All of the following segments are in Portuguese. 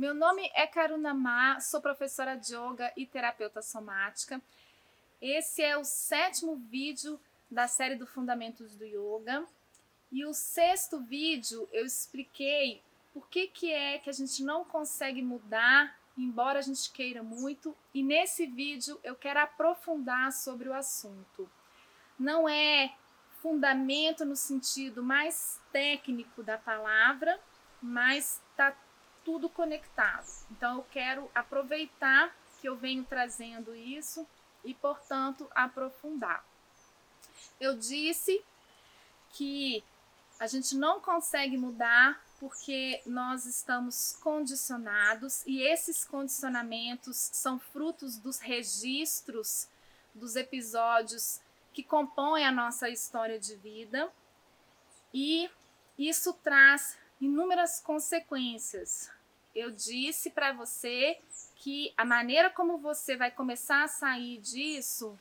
Meu nome é Karuna Ma, sou professora de yoga e terapeuta somática. Esse é o sétimo vídeo da série do Fundamentos do Yoga. E o sexto vídeo eu expliquei por que, que é que a gente não consegue mudar, embora a gente queira muito. E nesse vídeo eu quero aprofundar sobre o assunto. Não é fundamento no sentido mais técnico da palavra, mas está tudo conectado. Então eu quero aproveitar que eu venho trazendo isso e, portanto, aprofundar. Eu disse que a gente não consegue mudar porque nós estamos condicionados e esses condicionamentos são frutos dos registros dos episódios que compõem a nossa história de vida e isso traz inúmeras consequências. Eu disse para você que a maneira como você vai começar a sair disso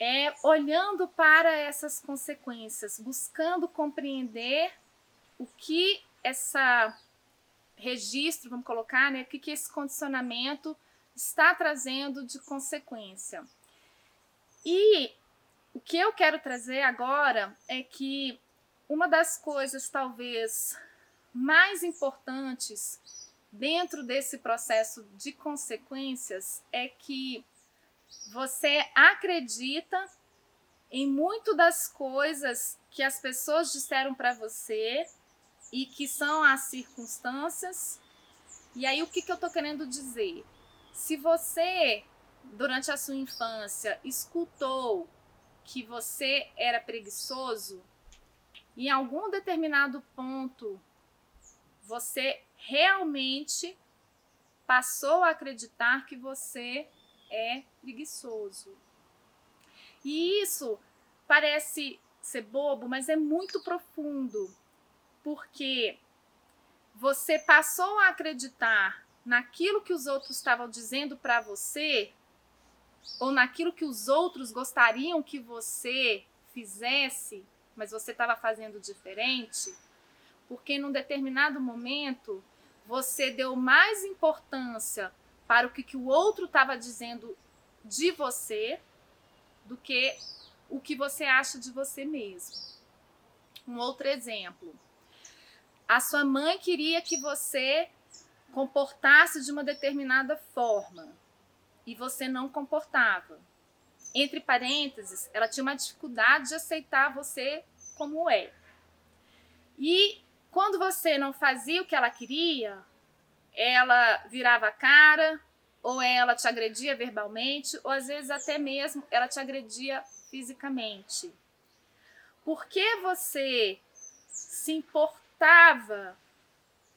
é olhando para essas consequências, buscando compreender o que essa registro, vamos colocar, né, o que, que esse condicionamento está trazendo de consequência. E o que eu quero trazer agora é que uma das coisas talvez mais importantes dentro desse processo de consequências é que você acredita em muito das coisas que as pessoas disseram para você e que são as circunstâncias. E aí, o que, que eu estou querendo dizer? Se você, durante a sua infância, escutou que você era preguiçoso, em algum determinado ponto você realmente passou a acreditar que você é preguiçoso. E isso parece ser bobo, mas é muito profundo, porque você passou a acreditar naquilo que os outros estavam dizendo para você, ou naquilo que os outros gostariam que você fizesse, mas você estava fazendo diferente porque num determinado momento você deu mais importância para o que, que o outro estava dizendo de você do que o que você acha de você mesmo. Um outro exemplo. A sua mãe queria que você comportasse de uma determinada forma e você não comportava. Entre parênteses, ela tinha uma dificuldade de aceitar você como é. E quando você não fazia o que ela queria, ela virava a cara, ou ela te agredia verbalmente, ou às vezes até mesmo ela te agredia fisicamente. Por que você se importava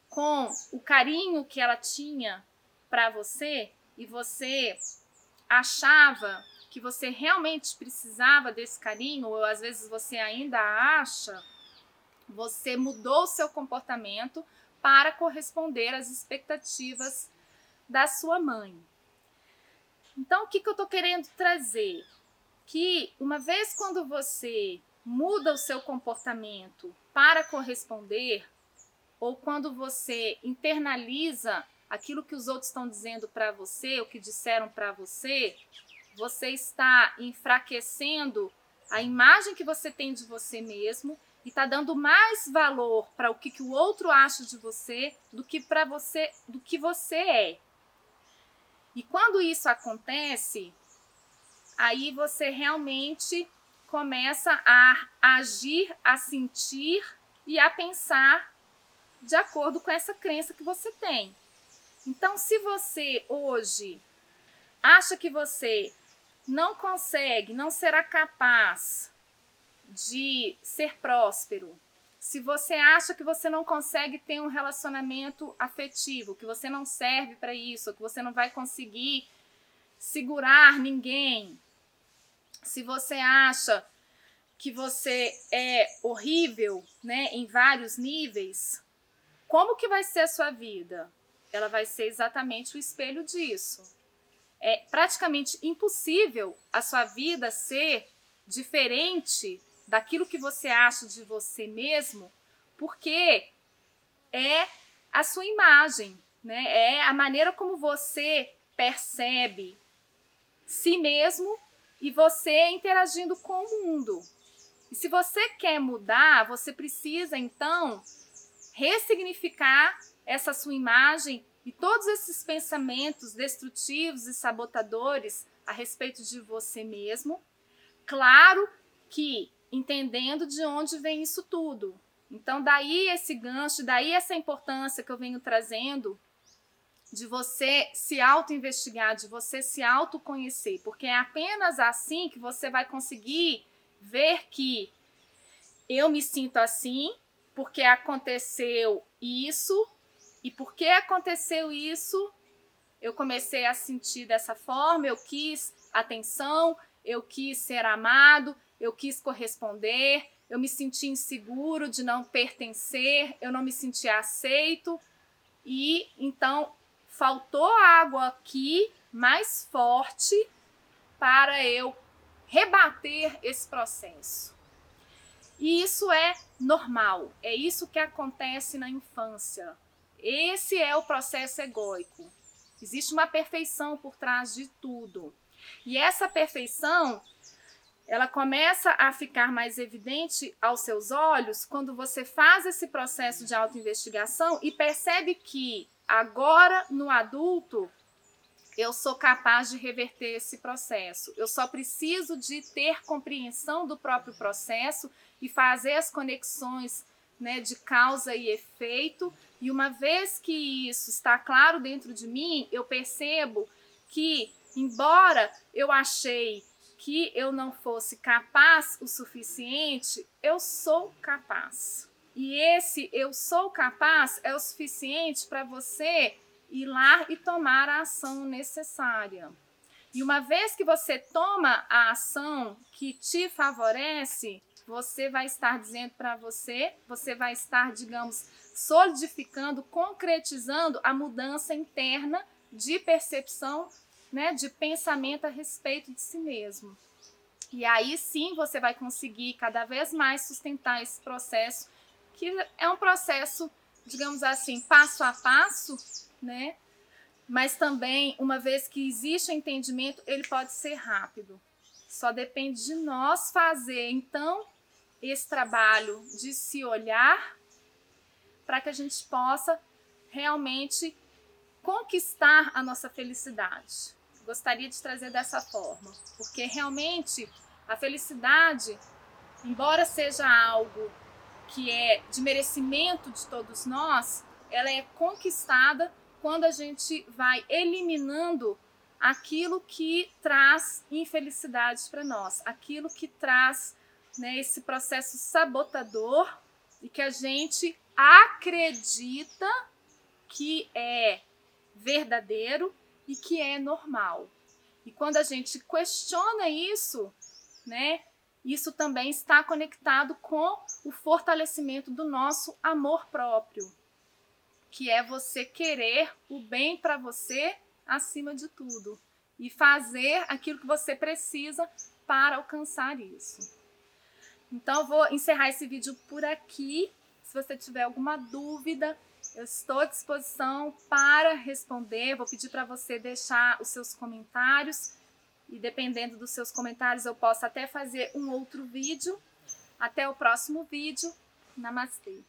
com o carinho que ela tinha para você e você achava que você realmente precisava desse carinho, ou às vezes você ainda acha, você mudou o seu comportamento para corresponder às expectativas da sua mãe. Então, o que, que eu estou querendo trazer? Que uma vez quando você muda o seu comportamento para corresponder, ou quando você internaliza aquilo que os outros estão dizendo para você, o que disseram para você, você está enfraquecendo a imagem que você tem de você mesmo e está dando mais valor para o que, que o outro acha de você do que para você, do que você é. E quando isso acontece, aí você realmente começa a agir, a sentir e a pensar de acordo com essa crença que você tem. Então, se você hoje acha que você não consegue, não será capaz de ser próspero, se você acha que você não consegue ter um relacionamento afetivo, que você não serve para isso, que você não vai conseguir segurar ninguém, se você acha que você é horrível, né, em vários níveis, como que vai ser a sua vida? Ela vai ser exatamente o espelho disso. É praticamente impossível a sua vida ser diferente daquilo que você acha de você mesmo, porque é a sua imagem. né? É a maneira como você percebe si mesmo e você interagindo com o mundo. E se você quer mudar, você precisa então ressignificar essa sua imagem e todos esses pensamentos destrutivos e sabotadores a respeito de você mesmo. Claro que entendendo de onde vem isso tudo. Então, daí esse gancho, daí essa importância que eu venho trazendo de você se auto-investigar, de você se autoconhecer, porque é apenas assim que você vai conseguir ver que eu me sinto assim porque aconteceu isso e porque aconteceu isso, eu comecei a sentir dessa forma, eu quis atenção, eu quis ser amado, eu quis corresponder, eu me senti inseguro de não pertencer, eu não me senti aceito e então faltou água aqui mais forte para eu rebater esse processo. E isso é normal, é isso que acontece na infância. Esse é o processo egóico. Existe uma perfeição por trás de tudo. E essa perfeição, ela começa a ficar mais evidente aos seus olhos quando você faz esse processo de autoinvestigação e percebe que Agora, no adulto, eu sou capaz de reverter esse processo. Eu só preciso de ter compreensão do próprio processo e fazer as conexões né, de causa e efeito. E uma vez que isso está claro dentro de mim, eu percebo que, embora eu achei que eu não fosse capaz o suficiente, eu sou capaz. E esse eu sou capaz é o suficiente para você ir lá e tomar a ação necessária. E uma vez que você toma a ação que te favorece, você vai estar dizendo para você, você vai estar, digamos, solidificando, concretizando a mudança interna de percepção, né, de pensamento a respeito de si mesmo. E aí sim você vai conseguir cada vez mais sustentar esse processo que é um processo, digamos assim, passo a passo, né? Mas também, uma vez que existe o entendimento, ele pode ser rápido. Só depende de nós fazer, então, esse trabalho de se olhar para que a gente possa realmente conquistar a nossa felicidade. Gostaria de trazer dessa forma, porque realmente a felicidade, embora seja algo que é de merecimento de todos nós, ela é conquistada quando a gente vai eliminando aquilo que traz infelicidade para nós, aquilo que traz né, esse processo sabotador e que a gente acredita que é verdadeiro e que é normal. E quando a gente questiona isso, né, isso também está conectado com o fortalecimento do nosso amor próprio, que é você querer o bem para você acima de tudo e fazer aquilo que você precisa para alcançar isso. Então, eu vou encerrar esse vídeo por aqui. Se você tiver alguma dúvida, eu estou à disposição para responder. Vou pedir para você deixar os seus comentários e dependendo dos seus comentários eu posso até fazer um outro vídeo. Até o próximo vídeo. Namastê!